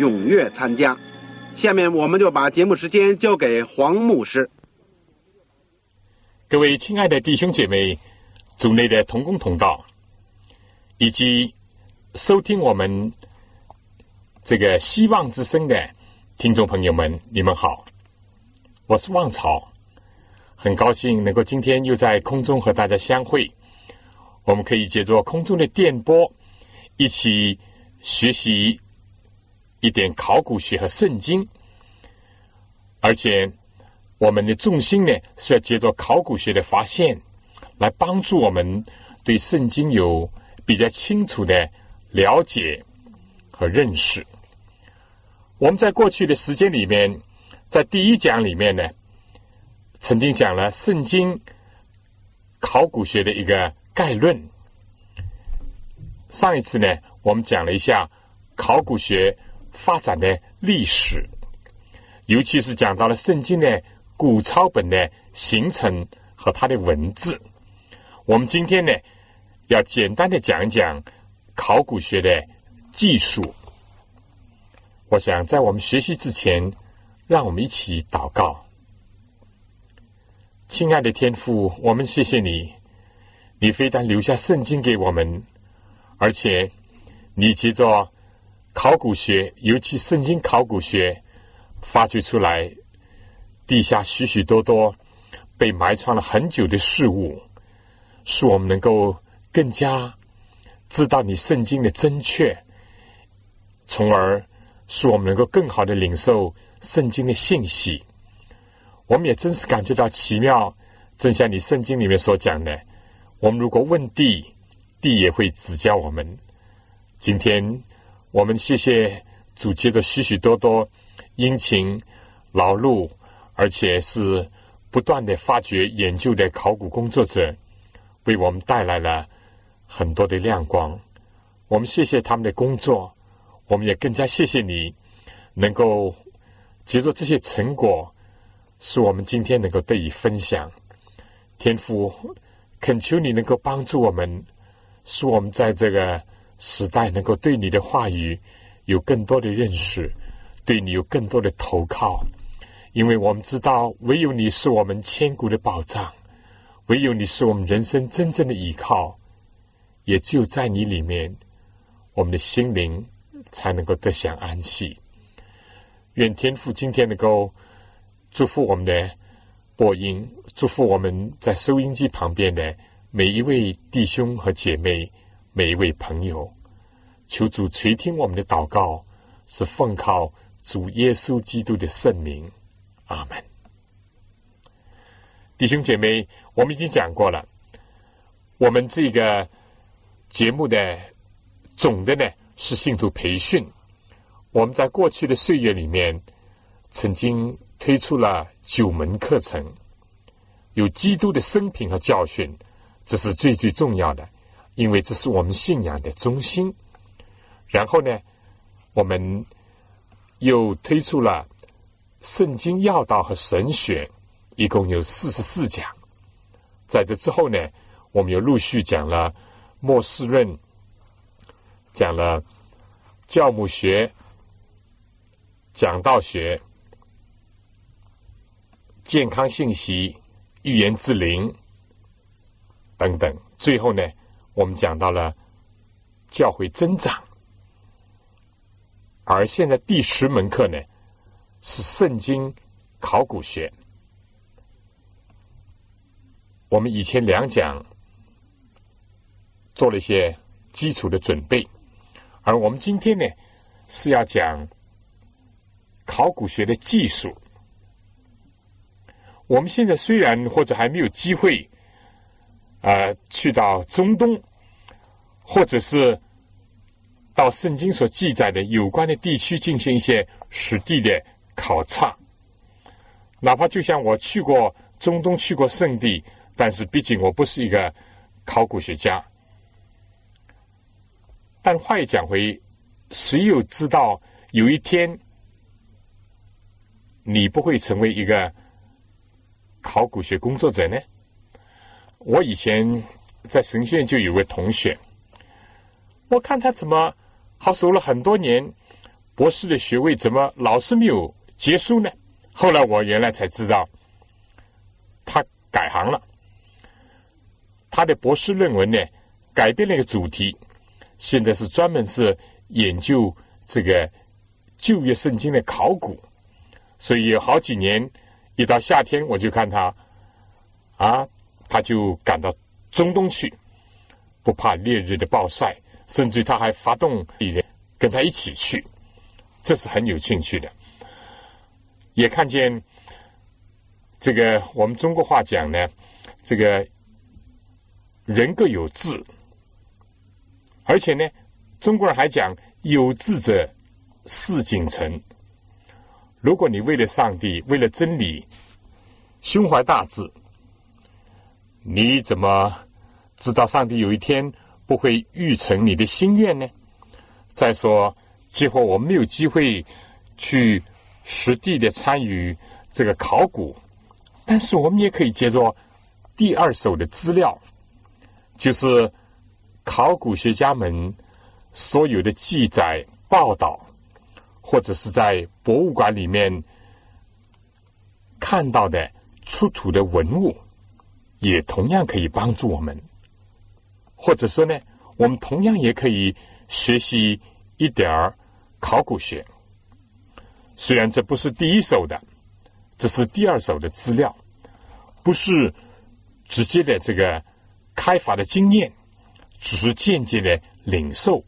踊跃参加。下面我们就把节目时间交给黄牧师。各位亲爱的弟兄姐妹、组内的同工同道，以及收听我们这个希望之声的听众朋友们，你们好，我是旺草。很高兴能够今天又在空中和大家相会，我们可以借助空中的电波，一起学习一点考古学和圣经，而且我们的重心呢是要借助考古学的发现，来帮助我们对圣经有比较清楚的了解和认识。我们在过去的时间里面，在第一讲里面呢。曾经讲了圣经考古学的一个概论。上一次呢，我们讲了一下考古学发展的历史，尤其是讲到了圣经的古抄本的形成和它的文字。我们今天呢，要简单的讲一讲考古学的技术。我想在我们学习之前，让我们一起祷告。亲爱的天父，我们谢谢你，你非但留下圣经给我们，而且你借着考古学，尤其圣经考古学，发掘出来地下许许多多被埋藏了很久的事物，使我们能够更加知道你圣经的正确，从而使我们能够更好的领受圣经的信息。我们也真是感觉到奇妙，正像你圣经里面所讲的，我们如果问地，地也会指教我们。今天我们谢谢主，接的许许多多殷勤劳碌，而且是不断的发掘研究的考古工作者，为我们带来了很多的亮光。我们谢谢他们的工作，我们也更加谢谢你，能够接着这些成果。使我们今天能够得以分享，天父，恳求你能够帮助我们，使我们在这个时代能够对你的话语有更多的认识，对你有更多的投靠，因为我们知道，唯有你是我们千古的宝藏，唯有你是我们人生真正的依靠，也就在你里面，我们的心灵才能够得享安息。愿天父今天能够。祝福我们的播音，祝福我们在收音机旁边的每一位弟兄和姐妹，每一位朋友。求主垂听我们的祷告，是奉靠主耶稣基督的圣名。阿门。弟兄姐妹，我们已经讲过了，我们这个节目的总的呢是信徒培训。我们在过去的岁月里面曾经。推出了九门课程，有基督的生平和教训，这是最最重要的，因为这是我们信仰的中心。然后呢，我们又推出了圣经要道和神学，一共有四十四讲。在这之后呢，我们又陆续讲了末世论，讲了教母学、讲道学。健康信息、预言之灵等等，最后呢，我们讲到了教会增长，而现在第十门课呢，是圣经考古学。我们以前两讲做了一些基础的准备，而我们今天呢是要讲考古学的技术。我们现在虽然或者还没有机会，呃，去到中东，或者是到圣经所记载的有关的地区进行一些实地的考察，哪怕就像我去过中东，去过圣地。但是，毕竟我不是一个考古学家。但话又讲回，谁又知道有一天你不会成为一个考古学工作者呢？我以前在神学院就有位同学，我看他怎么好守了很多年博士的学位，怎么老是没有结束呢？后来我原来才知道，他改行了。他的博士论文呢，改变了一个主题，现在是专门是研究这个旧约圣经的考古，所以有好几年，一到夏天我就看他，啊，他就赶到中东去，不怕烈日的暴晒，甚至他还发动敌人跟他一起去，这是很有兴趣的。也看见这个我们中国话讲呢，这个。人各有志，而且呢，中国人还讲“有志者事竟成”。如果你为了上帝，为了真理，胸怀大志，你怎么知道上帝有一天不会预成你的心愿呢？再说，几乎我们没有机会去实地的参与这个考古，但是我们也可以借助第二手的资料。就是考古学家们所有的记载、报道，或者是在博物馆里面看到的出土的文物，也同样可以帮助我们。或者说呢，我们同样也可以学习一点儿考古学。虽然这不是第一手的，这是第二手的资料，不是直接的这个。开发的经验只是间接的领受，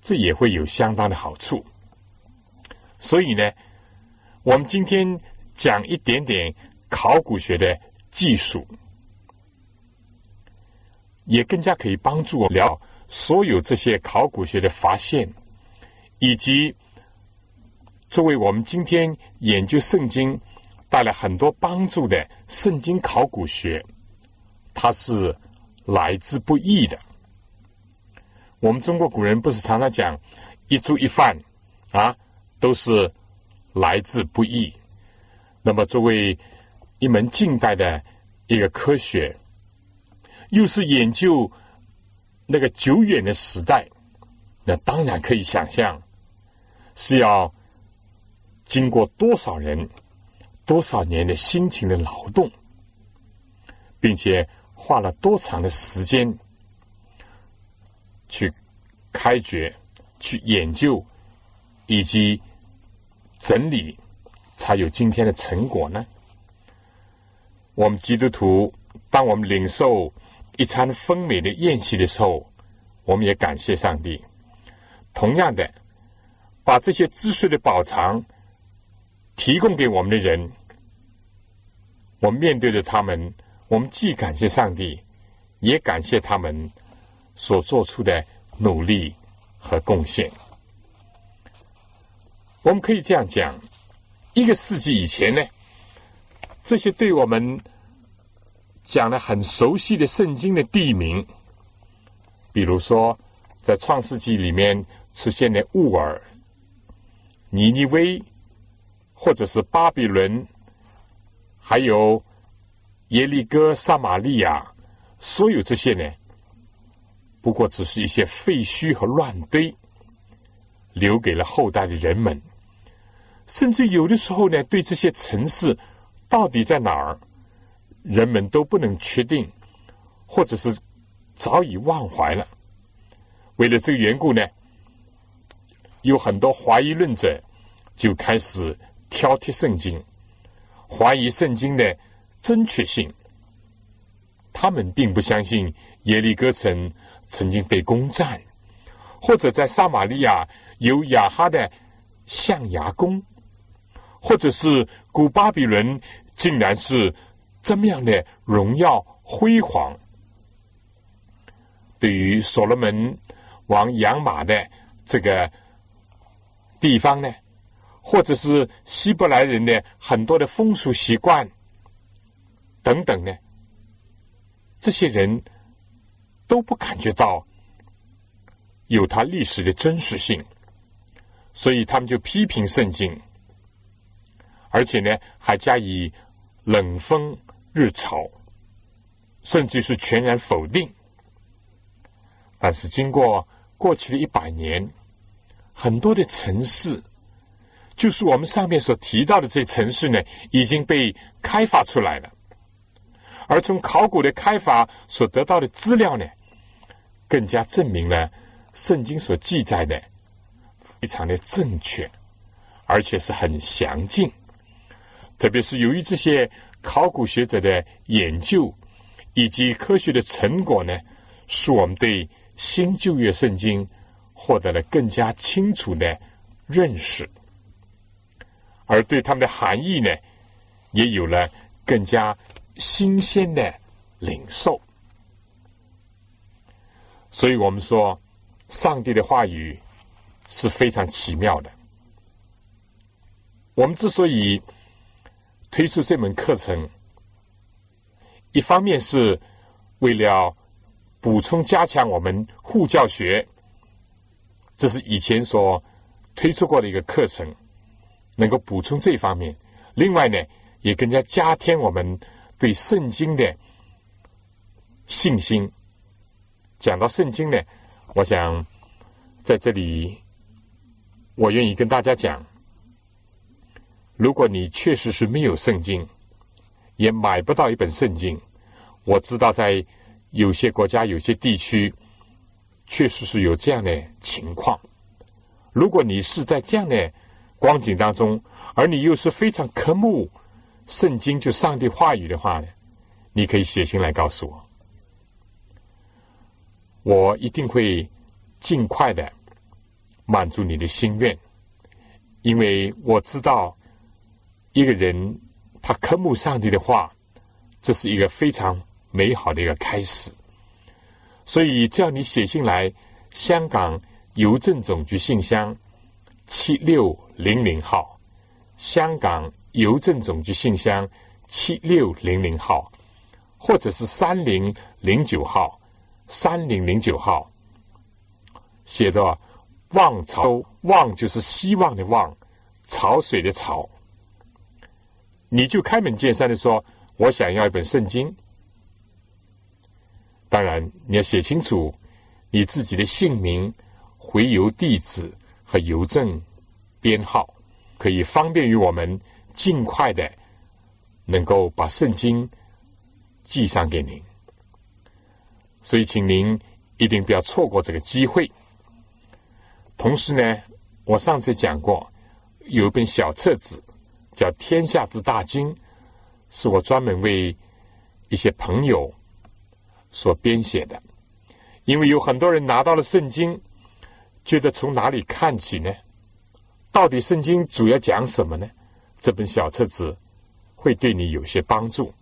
这也会有相当的好处。所以呢，我们今天讲一点点考古学的技术，也更加可以帮助我聊所有这些考古学的发现，以及作为我们今天研究圣经带来很多帮助的圣经考古学。它是来之不易的。我们中国古人不是常常讲“一粥一饭”啊，都是来之不易。那么，作为一门近代的一个科学，又是研究那个久远的时代，那当然可以想象是要经过多少人、多少年的辛勤的劳动，并且。花了多长的时间去开掘、去研究以及整理，才有今天的成果呢？我们基督徒，当我们领受一餐丰美的宴席的时候，我们也感谢上帝。同样的，把这些知识的宝藏提供给我们的人，我们面对着他们。我们既感谢上帝，也感谢他们所做出的努力和贡献。我们可以这样讲：一个世纪以前呢，这些对我们讲的很熟悉的圣经的地名，比如说在创世纪里面出现的乌尔、尼尼微，或者是巴比伦，还有。耶利哥、撒玛利亚，所有这些呢，不过只是一些废墟和乱堆，留给了后代的人们。甚至有的时候呢，对这些城市到底在哪儿，人们都不能确定，或者是早已忘怀了。为了这个缘故呢，有很多怀疑论者就开始挑剔圣经，怀疑圣经的正确性。他们并不相信耶利哥城曾经被攻占，或者在撒玛利亚有亚哈的象牙宫，或者是古巴比伦竟然是这么样的荣耀辉煌。对于所罗门王养马的这个地方呢，或者是希伯来人的很多的风俗习惯等等呢？这些人都不感觉到有他历史的真实性，所以他们就批评圣经，而且呢还加以冷风日潮，甚至是全然否定。但是经过过去的一百年，很多的城市，就是我们上面所提到的这些城市呢，已经被开发出来了。而从考古的开发所得到的资料呢，更加证明了圣经所记载的非常的正确，而且是很详尽。特别是由于这些考古学者的研究以及科学的成果呢，使我们对新旧约圣经获得了更加清楚的认识，而对他们的含义呢，也有了更加。新鲜的领受，所以我们说，上帝的话语是非常奇妙的。我们之所以推出这门课程，一方面是为了补充加强我们护教学，这是以前所推出过的一个课程，能够补充这方面；另外呢，也更加加添我们。对圣经的信心，讲到圣经呢，我想在这里，我愿意跟大家讲：如果你确实是没有圣经，也买不到一本圣经，我知道在有些国家、有些地区，确实是有这样的情况。如果你是在这样的光景当中，而你又是非常渴慕。圣经就上帝话语的话呢，你可以写信来告诉我，我一定会尽快的满足你的心愿，因为我知道一个人他渴慕上帝的话，这是一个非常美好的一个开始，所以叫你写信来，香港邮政总局信箱七六零零号，香港。邮政总局信箱七六零零号，或者是三零零九号，三零零九号，写的“望潮”，望就是希望的望，潮水的潮。你就开门见山的说：“我想要一本圣经。”当然，你要写清楚你自己的姓名、回邮地址和邮政编号，可以方便于我们。尽快的能够把圣经寄上给您，所以请您一定不要错过这个机会。同时呢，我上次讲过，有一本小册子叫《天下之大经》，是我专门为一些朋友所编写的。因为有很多人拿到了圣经，觉得从哪里看起呢？到底圣经主要讲什么呢？这本小册子会对你有些帮助，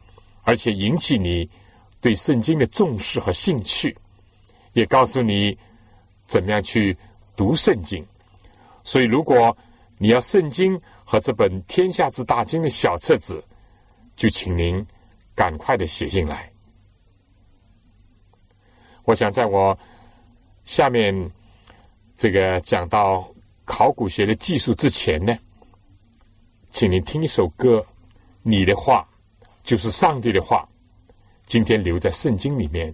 而且引起你对圣经的重视和兴趣，也告诉你怎么样去读圣经。所以，如果你要圣经和这本《天下之大经》的小册子，就请您赶快的写进来。我想在我下面这个讲到考古学的技术之前呢。请您听一首歌，你的话就是上帝的话，今天留在圣经里面，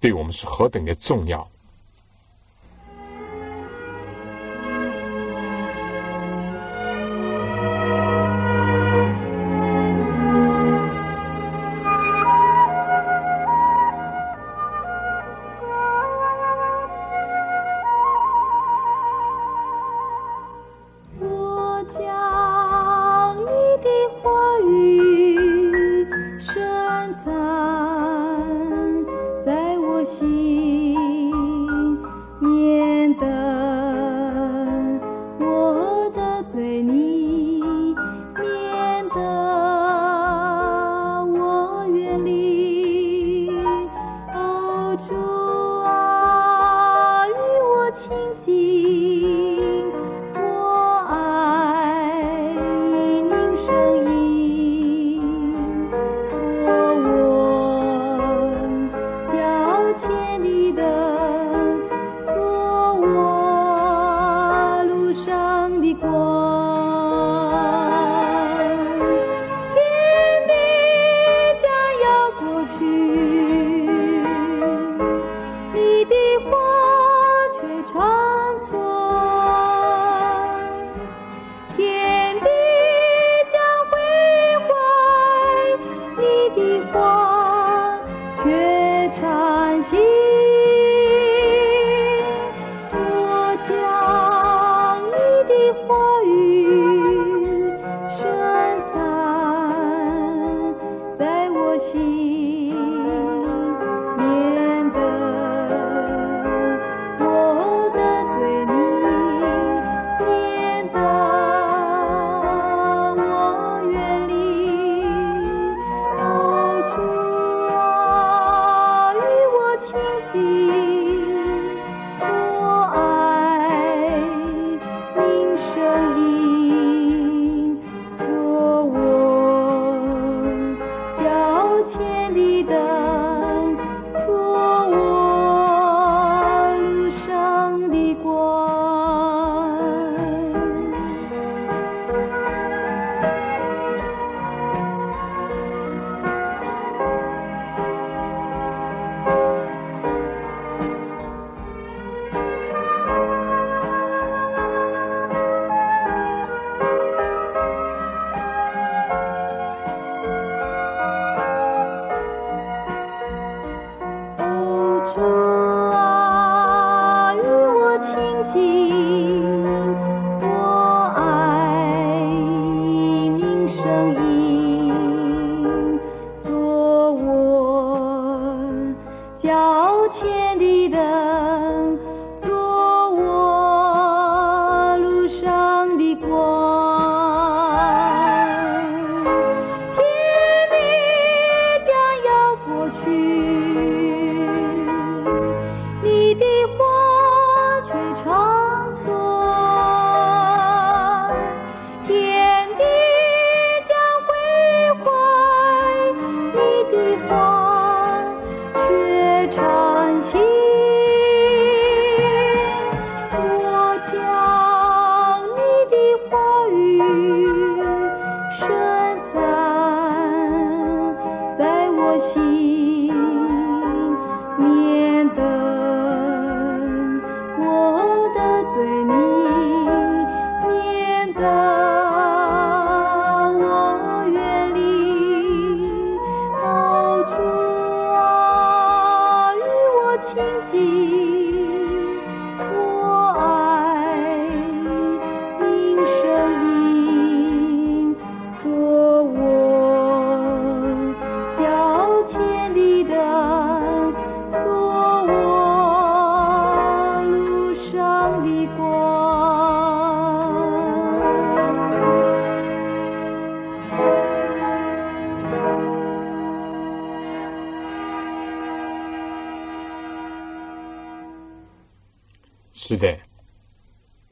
对我们是何等的重要。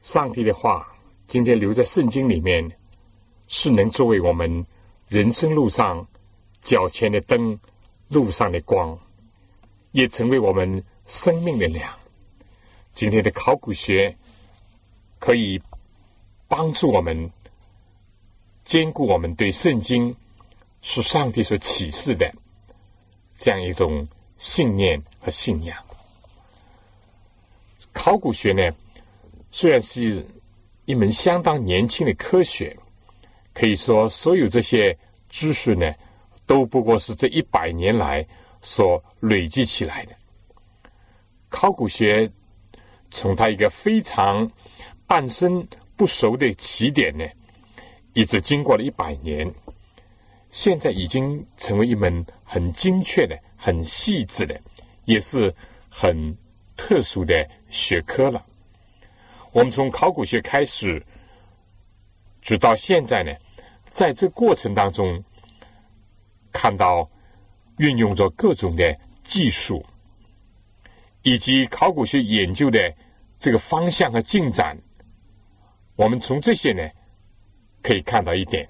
上帝的话今天留在圣经里面，是能作为我们人生路上脚前的灯，路上的光，也成为我们生命的粮。今天的考古学可以帮助我们兼顾我们对圣经是上帝所启示的这样一种信念和信仰。考古学呢，虽然是一门相当年轻的科学，可以说所有这些知识呢，都不过是这一百年来所累积起来的。考古学从它一个非常半生不熟的起点呢，一直经过了一百年，现在已经成为一门很精确的、很细致的，也是很特殊的。学科了。我们从考古学开始，直到现在呢，在这过程当中，看到运用着各种的技术，以及考古学研究的这个方向和进展。我们从这些呢，可以看到一点：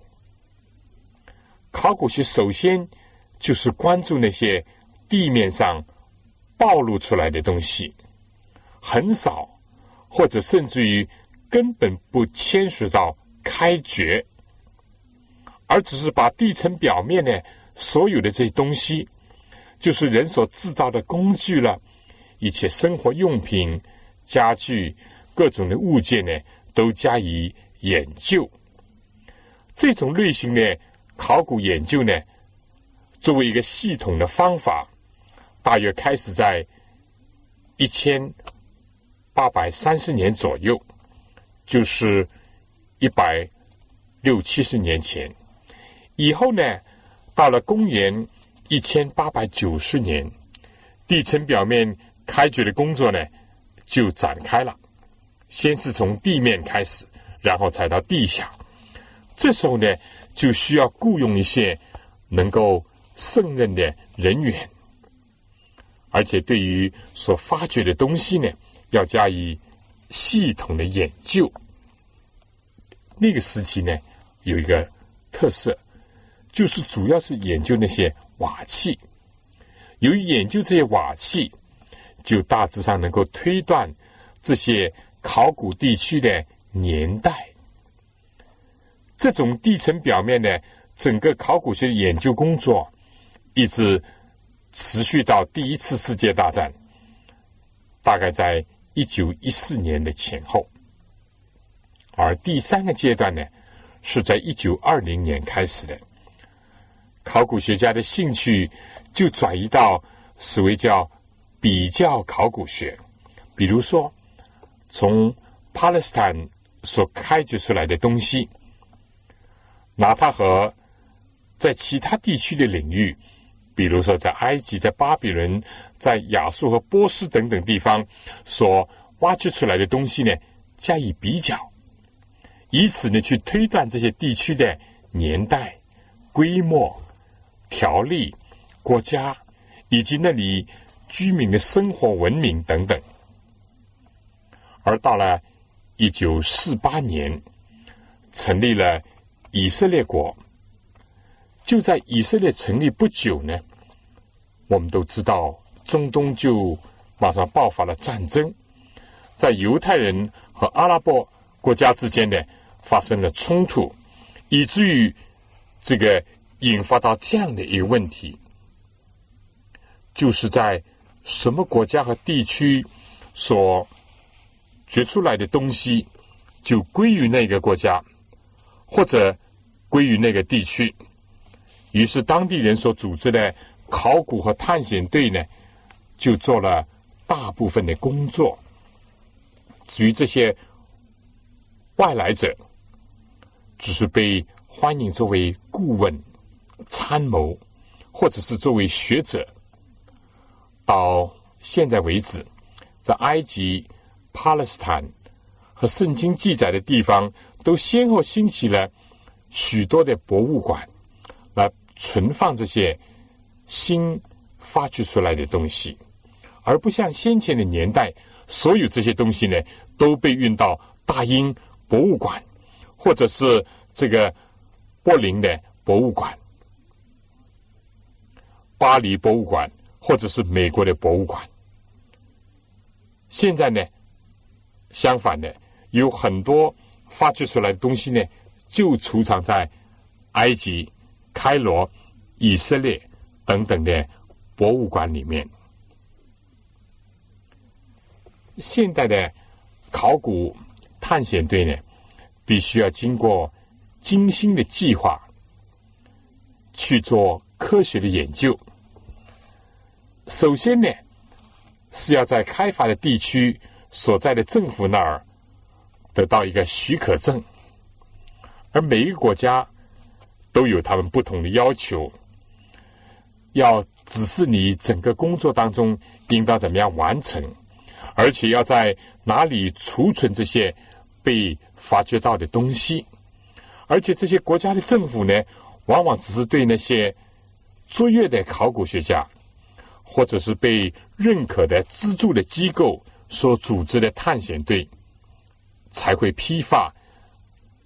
考古学首先就是关注那些地面上暴露出来的东西。很少，或者甚至于根本不牵涉到开掘，而只是把地层表面呢所有的这些东西，就是人所制造的工具了，一切生活用品、家具、各种的物件呢，都加以研究。这种类型的考古研究呢，作为一个系统的方法，大约开始在一千八百三十年左右，就是一百六七十年前。以后呢，到了公元一千八百九十年，地层表面开掘的工作呢就展开了。先是从地面开始，然后才到地下。这时候呢，就需要雇佣一些能够胜任的人员，而且对于所发掘的东西呢，要加以系统的研究。那个时期呢，有一个特色，就是主要是研究那些瓦器。由于研究这些瓦器，就大致上能够推断这些考古地区的年代。这种地层表面的整个考古学研究工作，一直持续到第一次世界大战，大概在一九一四年的前后。而第三个阶段呢，是在一九二零年开始的。考古学家的兴趣就转移到所谓叫比较考古学，比如说从巴勒斯坦所开掘出来的东西。拿它和在其他地区的领域，比如说在埃及、在巴比伦、在亚述和波斯等等地方所挖掘出来的东西呢，加以比较，以此呢去推断这些地区的年代、规模、条例、国家以及那里居民的生活文明等等。而到了一九四八年，成立了。以色列国就在以色列成立不久呢，我们都知道中东就马上爆发了战争，在犹太人和阿拉伯国家之间呢发生了冲突，以至于这个引发到这样的一个问题，就是在什么国家和地区所掘出来的东西就归于那个国家，或者。归于那个地区，于是当地人所组织的考古和探险队呢，就做了大部分的工作。至于这些外来者，只是被欢迎作为顾问、参谋，或者是作为学者。到现在为止，在埃及、巴勒斯坦和圣经记载的地方，都先后兴起了。许多的博物馆存放这些新发掘出来的东西，而不像先前的年代，所有这些东西呢都被运到大英博物馆，或者是这个柏林的博物馆、巴黎博物馆，或者是美国的博物馆。现在呢，相反的，有很多发掘出来的东西呢。就储藏在埃及、开罗、以色列等等的博物馆里面。现代的考古探险队呢，必须要经过精心的计划去做科学的研究。首先呢，是要在开发的地区所在的政府那儿得到一个许可证。而每一个国家都有他们不同的要求，要指示你整个工作当中应当怎么样完成，而且要在哪里储存这些被发掘到的东西，而且这些国家的政府呢，往往只是对那些卓越的考古学家，或者是被认可的资助的机构所组织的探险队，才会批发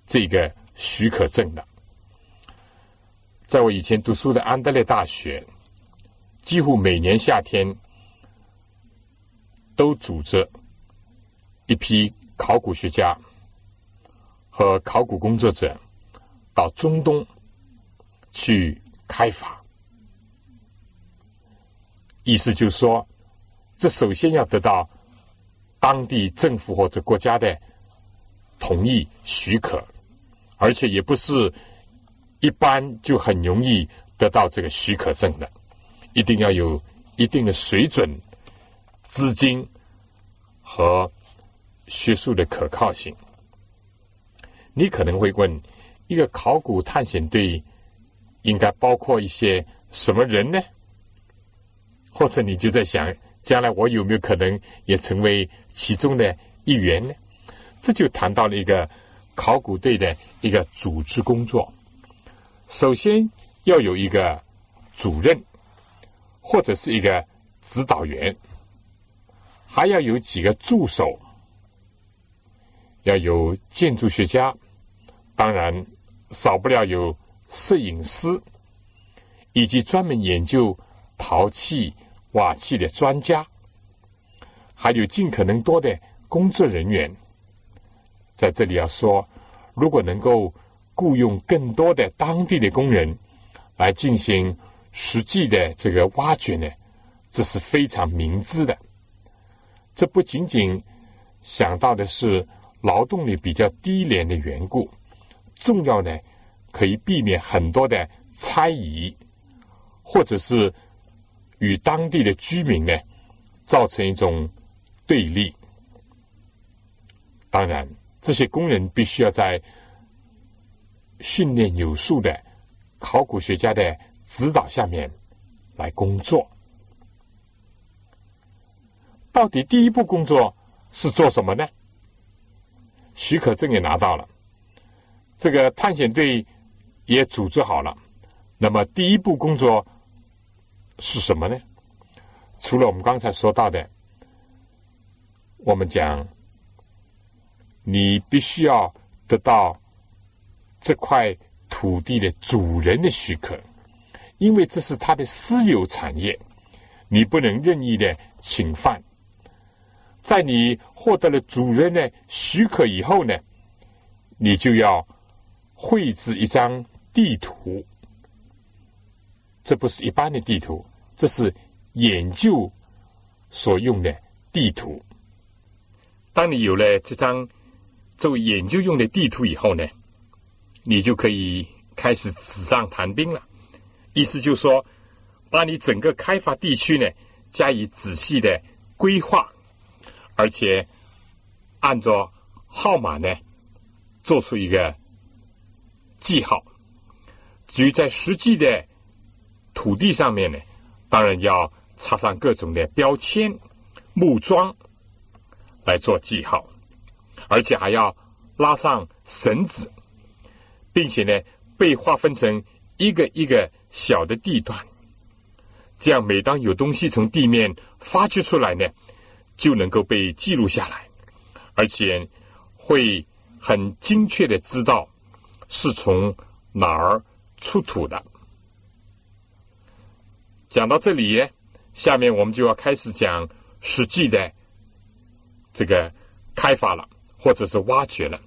这个。许可证的，在我以前读书的安德烈大学，几乎每年夏天都组织一批考古学家和考古工作者到中东去开发。意思就是说，这首先要得到当地政府或者国家的同意许可，而且也不是一般就很容易得到这个许可证的，一定要有一定的水准、资金和学术的可靠性。你可能会问：一个考古探险队应该包括一些什么人呢？或者你就在想，将来我有没有可能也成为其中的一员呢？这就谈到了一个考古队的一个组织工作。首先要有一个主任，或者是一个指导员，还要有几个助手，要有建筑学家，当然少不了有摄影师，以及专门研究陶器。瓦器的专家，还有尽可能多的工作人员，在这里要说，如果能够雇佣更多的当地的工人来进行实际的这个挖掘呢，这是非常明智的。这不仅仅想到的是劳动力比较低廉的缘故，重要呢可以避免很多的猜疑，或者是。与当地的居民呢，造成一种对立。当然，这些工人必须要在训练有素的考古学家的指导下面来工作。到底第一步工作是做什么呢？许可证也拿到了，这个探险队也组织好了。那么，第一步工作。是什么呢？除了我们刚才说到的，我们讲，你必须要得到这块土地的主人的许可，因为这是他的私有产业，你不能任意的侵犯。在你获得了主人的许可以后呢，你就要绘制一张地图，这不是一般的地图。这是研究所用的地图。当你有了这张作为研究用的地图以后呢，你就可以开始纸上谈兵了。意思就是说，把你整个开发地区呢加以仔细的规划，而且按照号码呢做出一个记号。至于在实际的土地上面呢。当然要插上各种的标签、木桩来做记号，而且还要拉上绳子，并且呢被划分成一个一个小的地段。这样，每当有东西从地面发掘出来呢，就能够被记录下来，而且会很精确的知道是从哪儿出土的。讲到这里，下面我们就要开始讲实际的这个开发了，或者是挖掘了。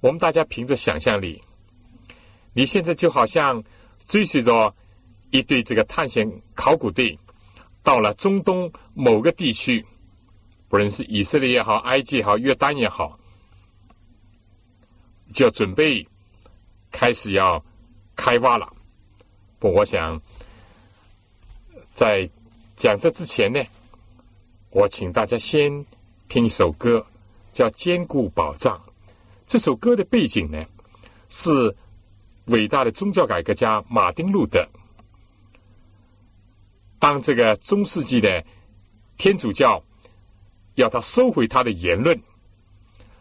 我们大家凭着想象力，你现在就好像追随着一队这个探险考古队，到了中东某个地区，不论是以色列也好、埃及也好、约旦也好，就准备开始要开挖了。不，我想。在讲这之前呢，我请大家先听一首歌，叫《坚固保障》。这首歌的背景呢，是伟大的宗教改革家马丁路德。当这个中世纪的天主教要他收回他的言论，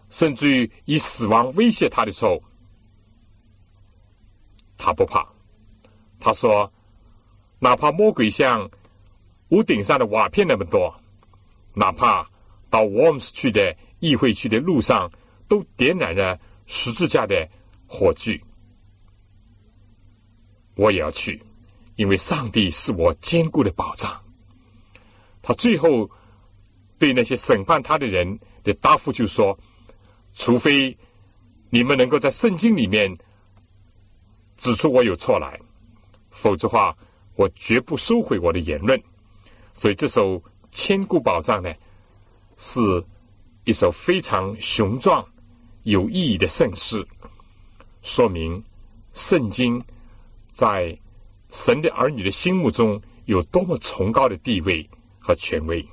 甚至于以死亡威胁他的时候，他不怕。他说。哪怕魔鬼像屋顶上的瓦片那么多，哪怕到 Worms 去的议会去的路上都点燃了十字架的火炬，我也要去，因为上帝是我坚固的保障。他最后对那些审判他的人的答复就说：除非你们能够在圣经里面指出我有错来，否则话，我绝不收回我的言论。所以这首千古宝藏呢，是一首非常雄壮、有意义的圣诗，说明圣经在神的儿女的心目中有多么崇高的地位和权威。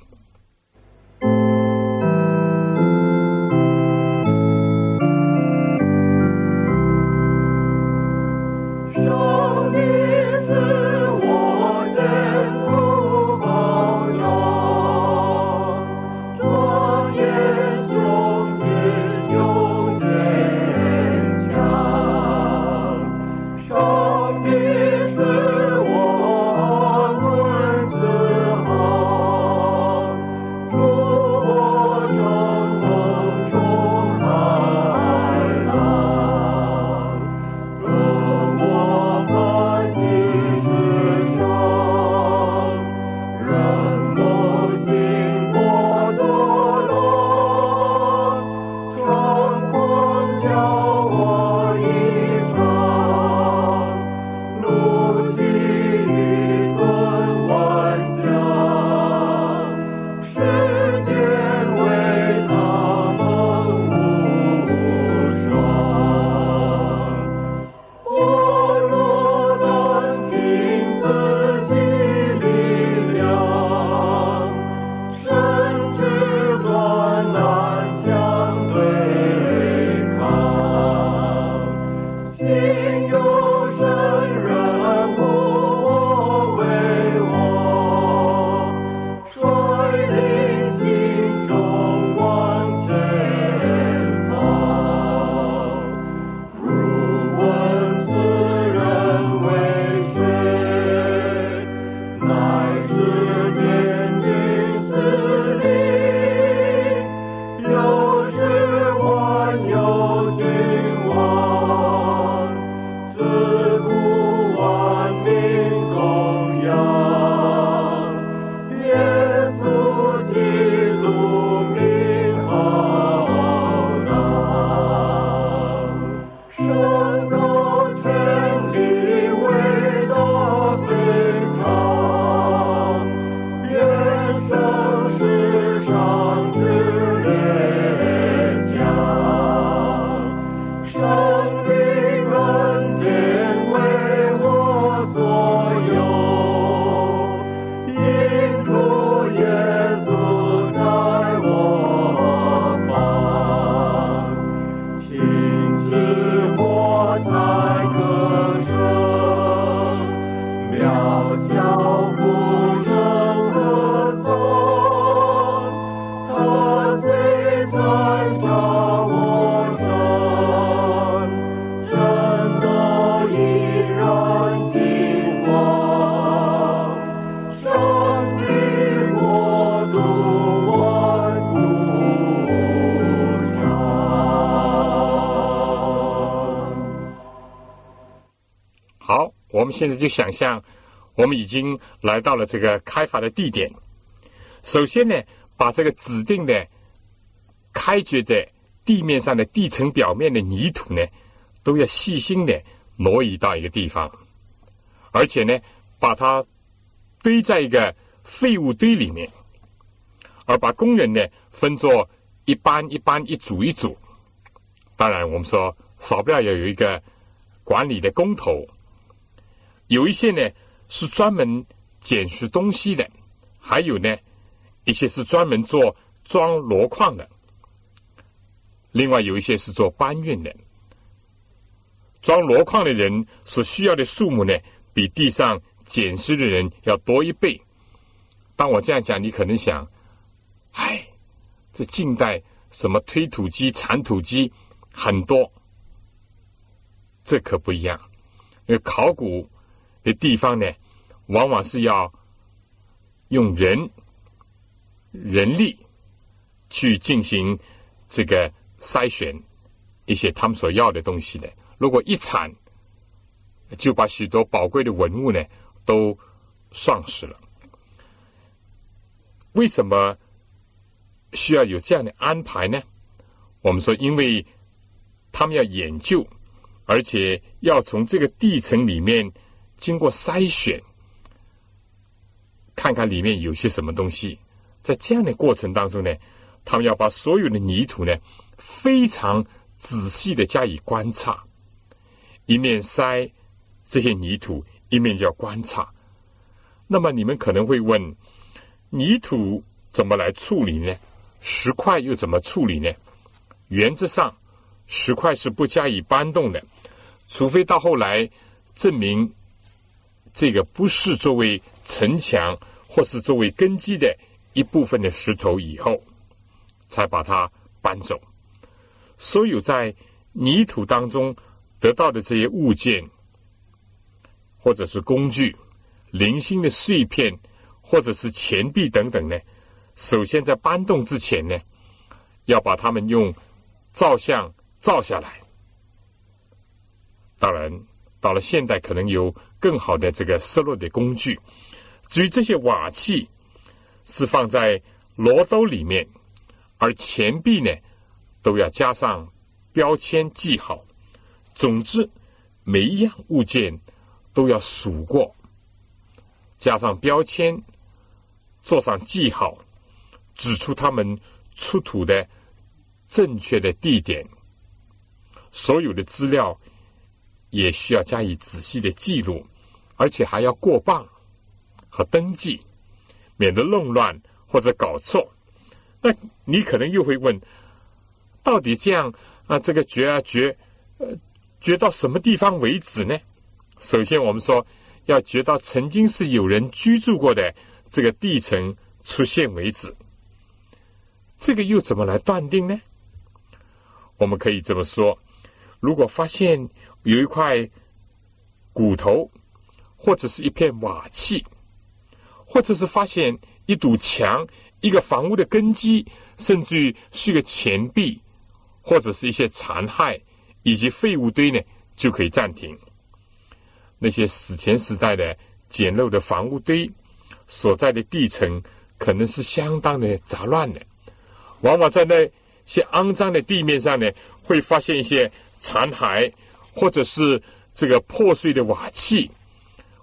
我们现在就想象，我们已经来到了这个开发的地点。首先呢，把这个指定的开掘的地面上的地层表面的泥土呢，都要细心的挪移到一个地方，而且呢，把它堆在一个废物堆里面，而把工人呢分作一班一班、一组一组。当然，我们说少不了要有一个管理的工头。有一些呢是专门捡拾东西的，还有呢一些是专门做装箩筐的，另外有一些是做搬运的。装箩筐的人所需要的数目呢，比地上捡拾的人要多一倍。当我这样讲，你可能想：哎，这近代什么推土机、铲土机很多，这可不一样，因为考古。的地方呢，往往是要用人人力去进行这个筛选一些他们所要的东西的。如果一铲，就把许多宝贵的文物呢都丧失了。为什么需要有这样的安排呢？我们说，因为他们要研究，而且要从这个地层里面经过筛选，看看里面有些什么东西。在这样的过程当中呢，他们要把所有的泥土呢非常仔细的加以观察，一面筛这些泥土，一面就要观察。那么你们可能会问，泥土怎么来处理呢？石块又怎么处理呢？原则上，石块是不加以搬动的，除非到后来证明这个不是作为城墙或是作为根基的。一部分的石头以后，才把它搬走。所有在泥土当中得到的这些物件，或者是工具、零星的碎片，或者是钱币等等呢，首先在搬动之前呢，要把它们用照相照下来。当然，到了现代，可能有更好的这个失落的工具。至于这些瓦器，是放在罗兜里面，而钱币呢，都要加上标签记好。总之，每一样物件都要数过，加上标签，做上记号，指出他们出土的正确的地点。所有的资料也需要加以仔细的记录，而且还要过磅和登记。免得弄乱或者搞错，那你可能又会问：到底这样啊？这个掘啊掘，呃，掘到什么地方为止呢？首先，我们说要掘到曾经是有人居住过的这个地层出现为止。这个又怎么来断定呢？我们可以这么说：如果发现有一块骨头，或者是一片瓦器。或者是发现一堵墙、一个房屋的根基，甚至于是一个钱币，或者是一些残骸以及废物堆呢，就可以暂停。那些史前时代的简陋的房屋堆所在的地层，可能是相当的杂乱的。往往在那些肮脏的地面上呢，会发现一些残骸，或者是这个破碎的瓦器，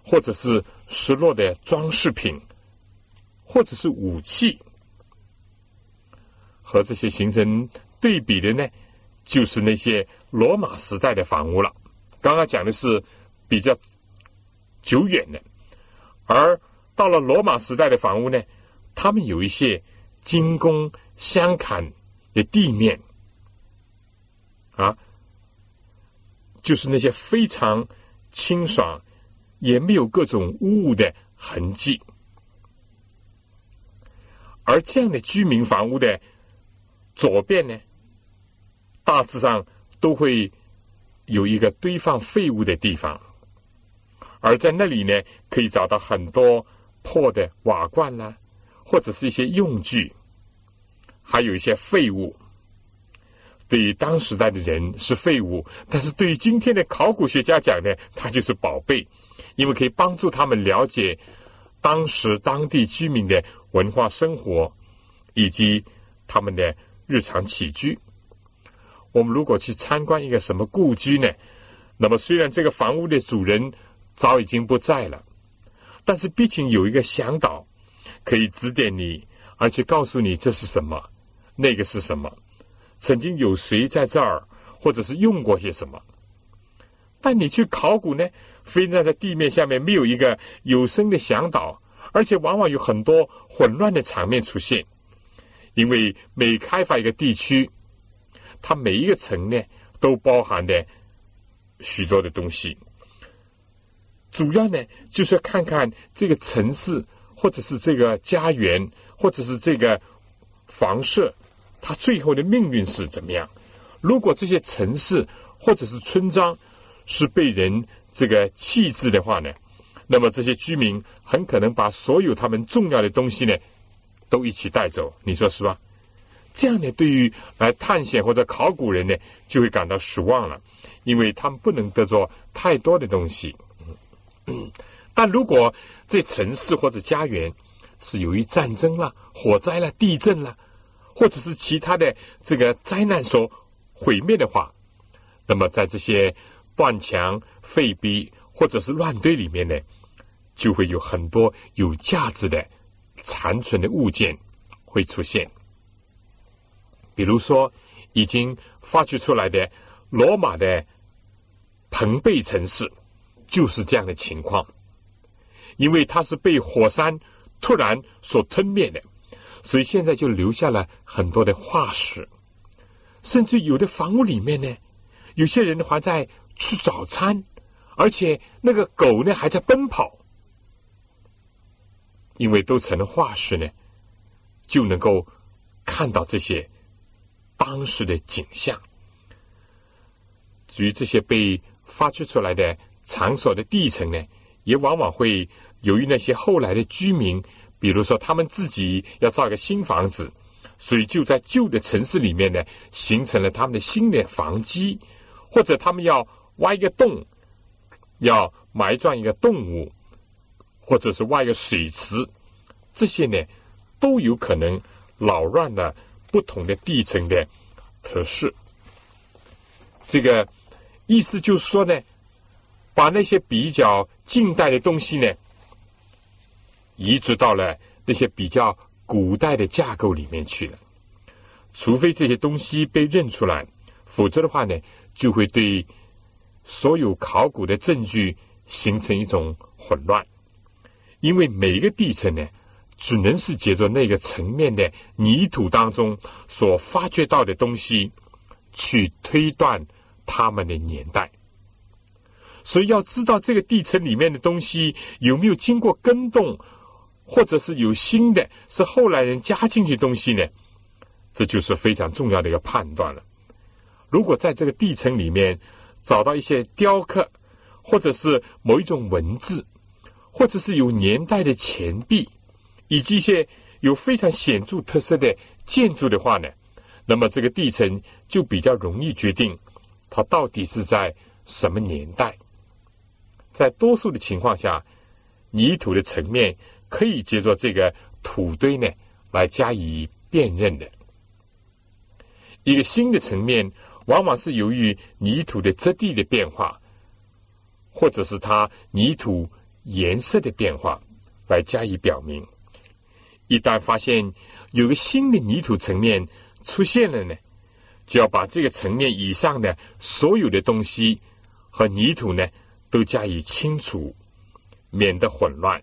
或者是。失落的装饰品，或者是武器，和这些形成对比的呢，就是那些罗马时代的房屋了。刚刚讲的是比较久远的，而到了罗马时代的房屋呢，他们有一些精工相砍的地面，啊，就是那些非常清爽。也没有各种污物的痕迹，而这样的居民房屋的左边呢，大致上都会有一个堆放废物的地方，而在那里呢，可以找到很多破的瓦罐啦，或者是一些用具，还有一些废物。对于当时代的人是废物，但是对于今天的考古学家讲呢，它就是宝贝。因为可以帮助他们了解当时当地居民的文化生活以及他们的日常起居。我们如果去参观一个什么故居呢？那么虽然这个房屋的主人早已经不在了，但是毕竟有一个向导可以指点你，而且告诉你这是什么，那个是什么，曾经有谁在这儿，或者是用过些什么。但你去考古呢？飞站在地面下面，没有一个有声的响导，而且往往有很多混乱的场面出现。因为每开发一个地区，它每一个层呢，都包含的许多的东西。主要呢，就是要看看这个城市，或者是这个家园，或者是这个房舍，它最后的命运是怎么样。如果这些城市或者是村庄是被人这个弃置的话呢，那么这些居民很可能把所有他们重要的东西呢，都一起带走。你说是吧？这样呢，对于来探险或者考古人呢，就会感到失望了，因为他们不能得着太多的东西。但如果这城市或者家园是由于战争了、火灾了、地震了，或者是其他的这个灾难所毁灭的话，那么在这些断墙废壁或者是乱堆里面呢，就会有很多有价值的残存的物件会出现。比如说，已经发掘出来的罗马的彭贝城市，就是这样的情况。因为它是被火山突然所吞灭的，所以现在就留下了很多的化石。甚至有的房屋里面呢，有些人还在吃早餐，而且那个狗呢还在奔跑。因为都成了化石呢，就能够看到这些。当时的景象，至于这些被发掘出来的场所的地层呢，也往往会由于那些后来的居民，比如说他们自己要造一个新房子，所以就在旧的城市里面呢，形成了他们的新的房基，或者他们要挖一个洞，要埋葬一个动物，或者是挖一个水池，这些呢，都有可能扰乱了。不同的地层的特色，这个意思就是说呢，把那些比较近代的东西呢，移植到了那些比较古代的架构里面去了。除非这些东西被认出来，否则的话呢，就会对所有考古的证据形成一种混乱，因为每一个地层呢。只能是借着那个层面的泥土当中所发掘到的东西，去推断他们的年代。所以要知道这个地层里面的东西有没有经过更动，或者是有新的，是后来人加进去东西呢？这就是非常重要的一个判断了。如果在这个地层里面找到一些雕刻，或者是某一种文字，或者是有年代的钱币。以及一些有非常显著特色的建筑的话呢，那么这个地层就比较容易决定它到底是在什么年代。在多数的情况下，泥土的层面可以借助这个土堆呢来加以辨认的。一个新的层面，往往是由于泥土的质地的变化，或者是它泥土颜色的变化来加以表明。一旦发现有个新的泥土层面出现了呢，就要把这个层面以上的所有的东西和泥土呢都加以清除，免得混乱。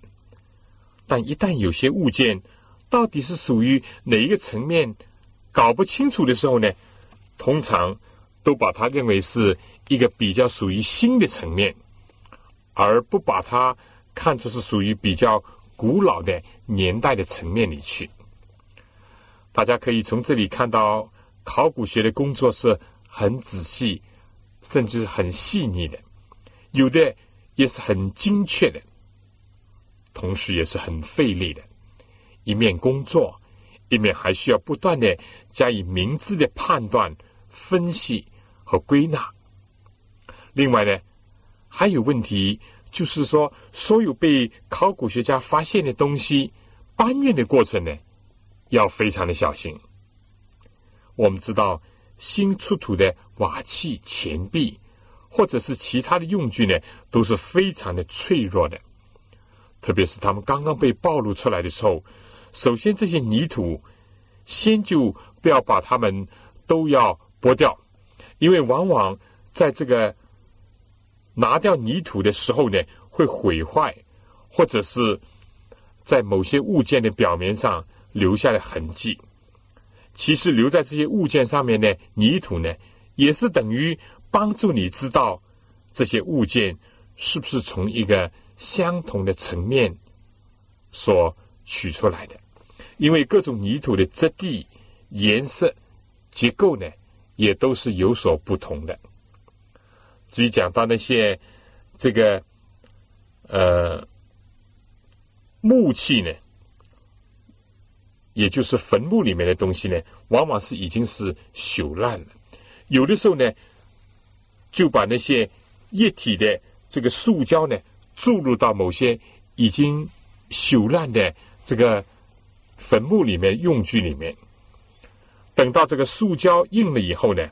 但一旦有些物件到底是属于哪一个层面搞不清楚的时候呢，通常都把它认为是一个比较属于新的层面，而不把它看作是属于比较。古老的年代的层面里去，大家可以从这里看到，考古学的工作是很仔细，甚至是很细腻的，有的也是很精确的，同时也是很费力的。一面工作，一面还需要不断的加以明智的判断、分析和归纳。另外呢，还有问题。就是说，所有被考古学家发现的东西搬运的过程呢，要非常的小心。我们知道，新出土的瓦器、钱币，或者是其他的用具呢，都是非常的脆弱的。特别是他们刚刚被暴露出来的时候，首先这些泥土，先就不要把它们都要剥掉，因为往往在这个。拿掉泥土的时候呢，会毁坏，或者是在某些物件的表面上留下的痕迹。其实留在这些物件上面的泥土呢，也是等于帮助你知道这些物件是不是从一个相同的层面所取出来的。因为各种泥土的质地、颜色、结构呢，也都是有所不同的。至于讲到那些这个呃木器呢，也就是坟墓里面的东西呢，往往是已经是朽烂了。有的时候呢，就把那些液体的这个塑胶呢注入到某些已经朽烂的这个坟墓里面用具里面。等到这个塑胶硬了以后呢，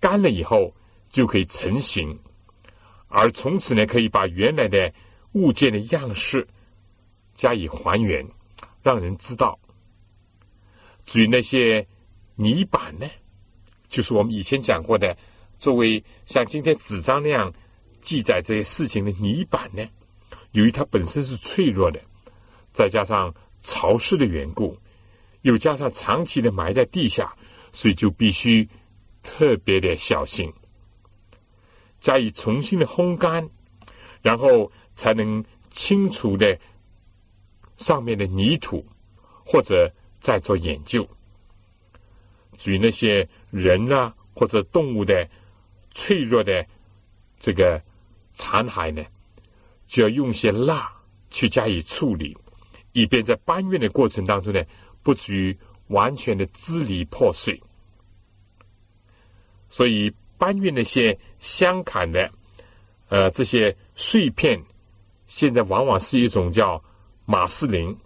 干了以后。就可以成型，而从此呢，可以把原来的物件的样式加以还原，让人知道。至于那些泥板呢，就是我们以前讲过的，作为像今天纸张那样记载这些事情的泥板呢，由于它本身是脆弱的，再加上潮湿的缘故。又加上长期的埋在地下，所以就必须特别的小心，加以重新的烘干，然后才能清除的上面的泥土，或者再做研究。至于那些人啊或者动物的脆弱的这个残骸呢，就要用些蜡去加以处理，以便在搬运的过程当中呢。不至于完全的支离破碎，所以搬运那些相砍的，呃，这些碎片，现在往往是一种叫马士林，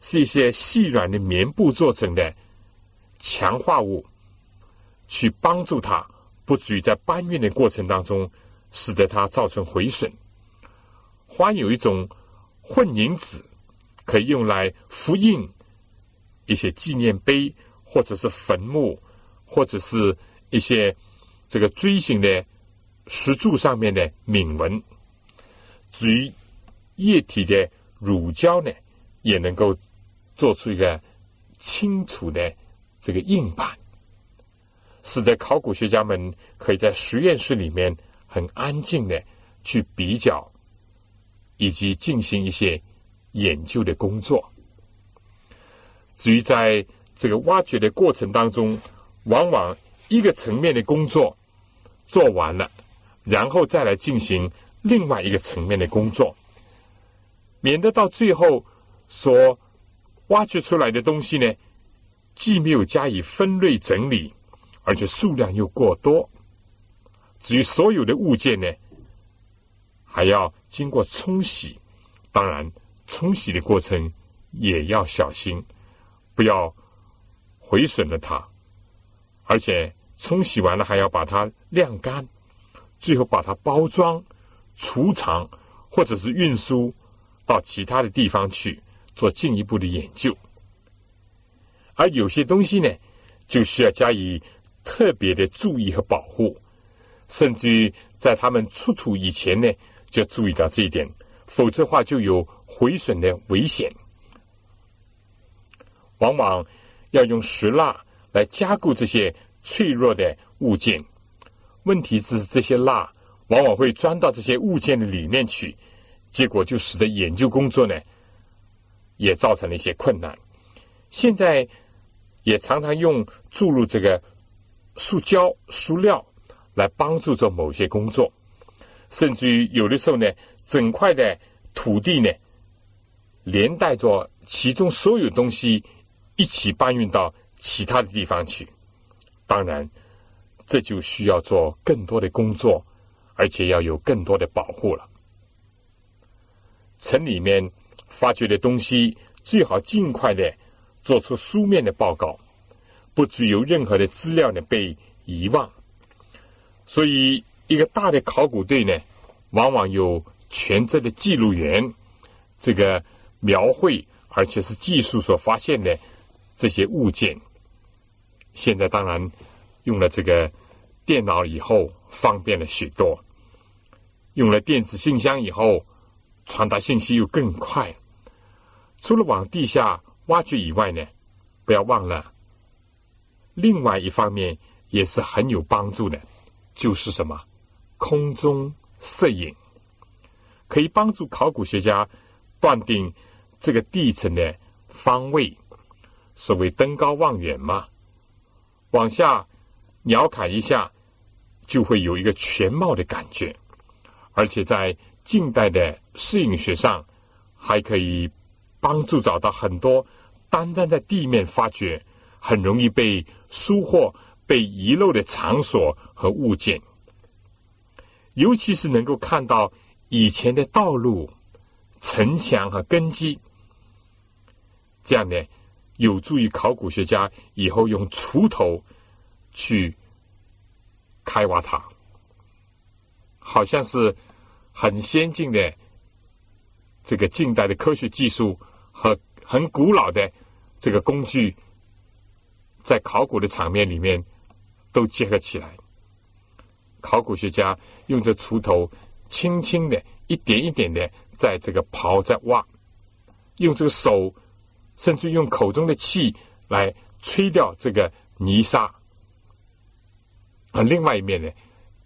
是一些细软的棉布做成的强化物，去帮助它不至于在搬运的过程当中使得它造成毁损。还有一种混凝纸，可以用来复印。一些纪念碑，或者是坟墓，或者是一些这个锥形的石柱上面的铭文。至于液体的乳胶呢，也能够做出一个清楚的这个印版，使得考古学家们可以在实验室里面很安静的去比较，以及进行一些研究的工作。至于在这个挖掘的过程当中，往往一个层面的工作做完了，然后再来进行另外一个层面的工作，免得到最后所挖掘出来的东西呢，既没有加以分类整理，而且数量又过多。至于所有的物件呢，还要经过冲洗，当然冲洗的过程也要小心。不要毁损了它，而且冲洗完了还要把它晾干，最后把它包装、储藏或者是运输到其他的地方去做进一步的研究。而有些东西呢，就需要加以特别的注意和保护，甚至于在他们出土以前呢，就注意到这一点，否则话就有毁损的危险。往往要用石蜡来加固这些脆弱的物件，问题是这些蜡往往会钻到这些物件的里面去，结果就使得研究工作呢也造成了一些困难。现在也常常用注入这个塑胶、塑料来帮助做某些工作，甚至于有的时候呢，整块的土地呢连带着其中所有东西。一起搬运到其他的地方去，当然，这就需要做更多的工作，而且要有更多的保护了。城里面发掘的东西最好尽快的做出书面的报告，不具有任何的资料呢被遗忘。所以，一个大的考古队呢，往往有全职的记录员，这个描绘，而且是技术所发现的。这些物件，现在当然用了这个电脑以后，方便了许多。用了电子信箱以后，传达信息又更快。除了往地下挖掘以外呢，不要忘了，另外一方面也是很有帮助的，就是什么空中摄影，可以帮助考古学家断定这个地层的方位。所谓登高望远嘛，往下鸟瞰一下，就会有一个全貌的感觉。而且在近代的摄影学上，还可以帮助找到很多单单在地面发掘很容易被疏忽、被遗漏的场所和物件。尤其是能够看到以前的道路、城墙和根基，这样呢。有助于考古学家以后用锄头去开挖它。好像是很先进的这个近代的科学技术和很古老的这个工具，在考古的场面里面都结合起来。考古学家用这锄头，轻轻的一点一点的在这个刨在挖，用这个手，甚至用口中的气来吹掉这个泥沙。而另外一面呢，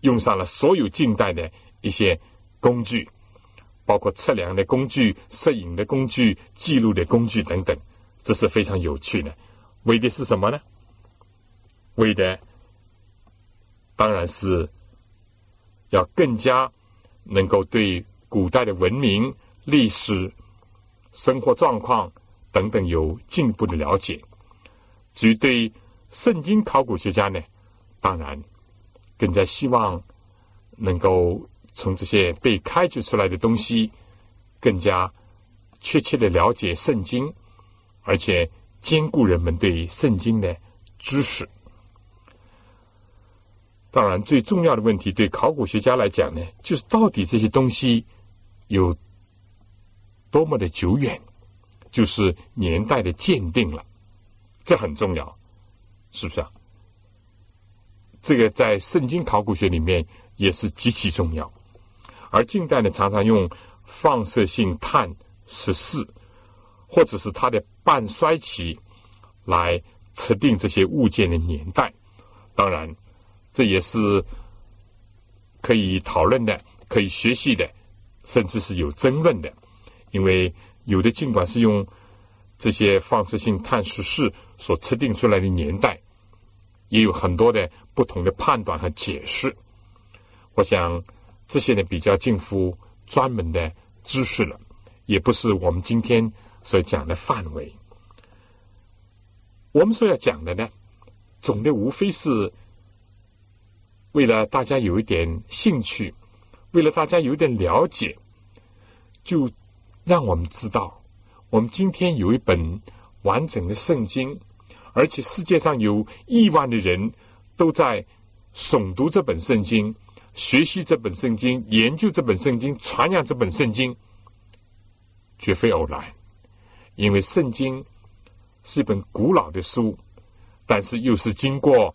用上了所有近代的一些工具，包括测量的工具、摄影的工具、记录的工具等等，这是非常有趣的。为的是什么呢？为的当然是要更加能够对古代的文明、历史、生活状况等等有进一步的了解。至于对圣经考古学家呢，当然。更加希望能够从这些被开掘出来的东西，更加确切的了解圣经，而且兼顾人们对圣经的知识。当然，最重要的问题对考古学家来讲呢，就是到底这些东西有多么的久远，就是年代的鉴定了，这很重要，是不是啊？这个在圣经考古学里面也是极其重要，而近代呢，常常用放射性碳十四，或者是它的半衰期来测定这些物件的年代。当然，这也是可以讨论的、可以学习的，甚至是有争论的。因为有的尽管是用这些放射性碳十四所测定出来的年代，也有很多的。不同的判断和解释，我想这些呢比较近乎专门的知识了，也不是我们今天所讲的范围。我们所要讲的呢，总的无非是为了大家有一点兴趣，为了大家有一点了解，就让我们知道，我们今天有一本完整的圣经，而且世界上有亿万的人。都在诵读这本圣经，学习这本圣经，研究这本圣经，传扬这本圣经，绝非偶然。因为圣经是一本古老的书，但是又是经过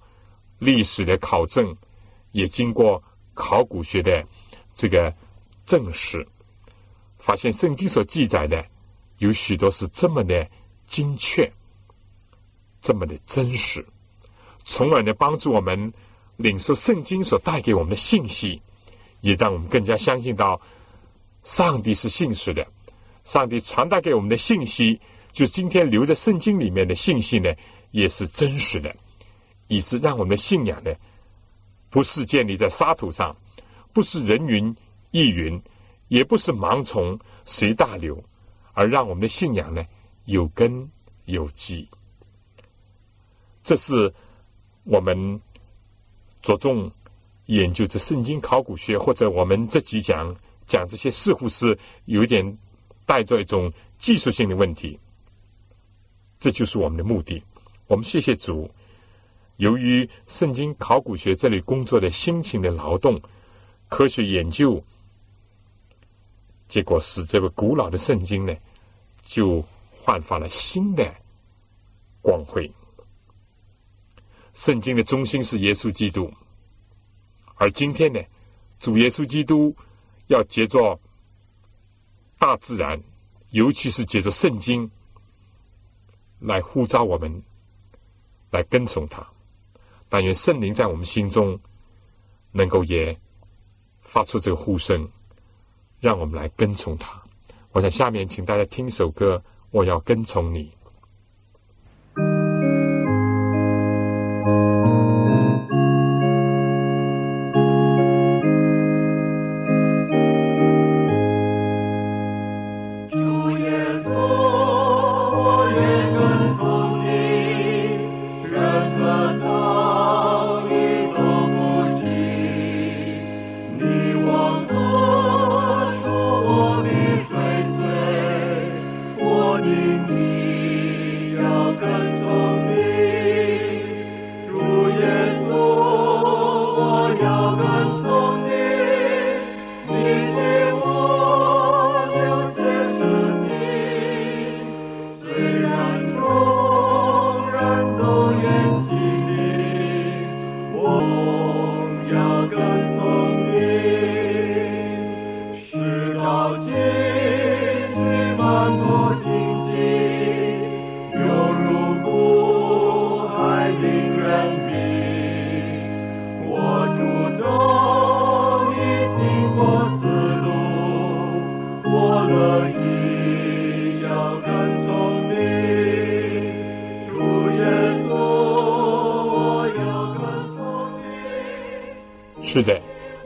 历史的考证，也经过考古学的这个证实，发现圣经所记载的有许多是这么的精确，这么的真实。从而呢，帮助我们领受圣经所带给我们的信息，也让我们更加相信到上帝是信实的。上帝传达给我们的信息，就今天留在圣经里面的信息呢，也是真实的，以致让我们的信仰呢，不是建立在沙土上，不是人云亦云，也不是盲从随大流，而让我们的信仰呢，有根有基。这是。我们着重研究这圣经考古学，或者我们这几讲讲这些，似乎是有点带着一种技术性的问题。这就是我们的目的。我们谢谢主，由于圣经考古学这里工作的辛勤的劳动、科学研究，结果使这个古老的圣经呢，就焕发了新的光辉。圣经的中心是耶稣基督，而今天呢，主耶稣基督要借着大自然，尤其是借着圣经来呼召我们来跟从他。但愿圣灵在我们心中能够也发出这个呼声，让我们来跟从他。我在下面请大家听一首歌，我要跟从。你。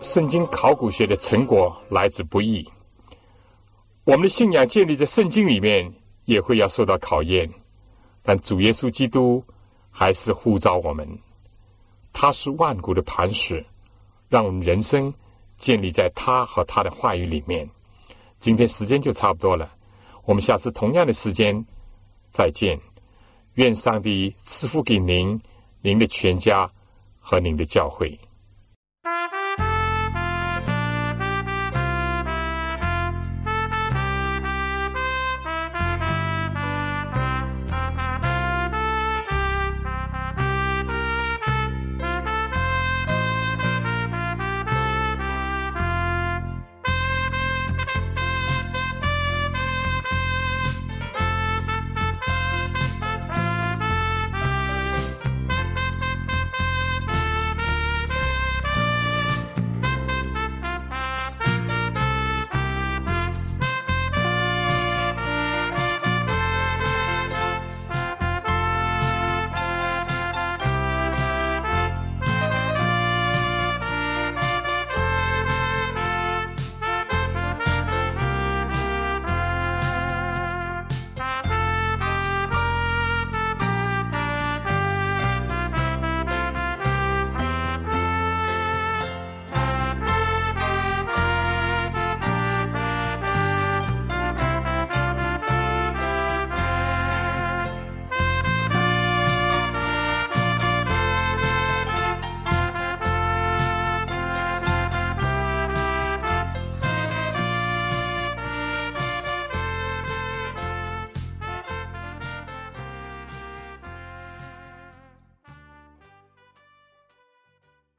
圣经考古学的成果来之不易。我们的信仰建立在圣经里面，也会要受到考验。但主耶稣基督还是呼召我们，他是万古的磐石，让我们人生建立在他和他的话语里面。今天时间就差不多了，我们下次同样的时间再见。愿上帝赐福给您、您的全家和您的教会。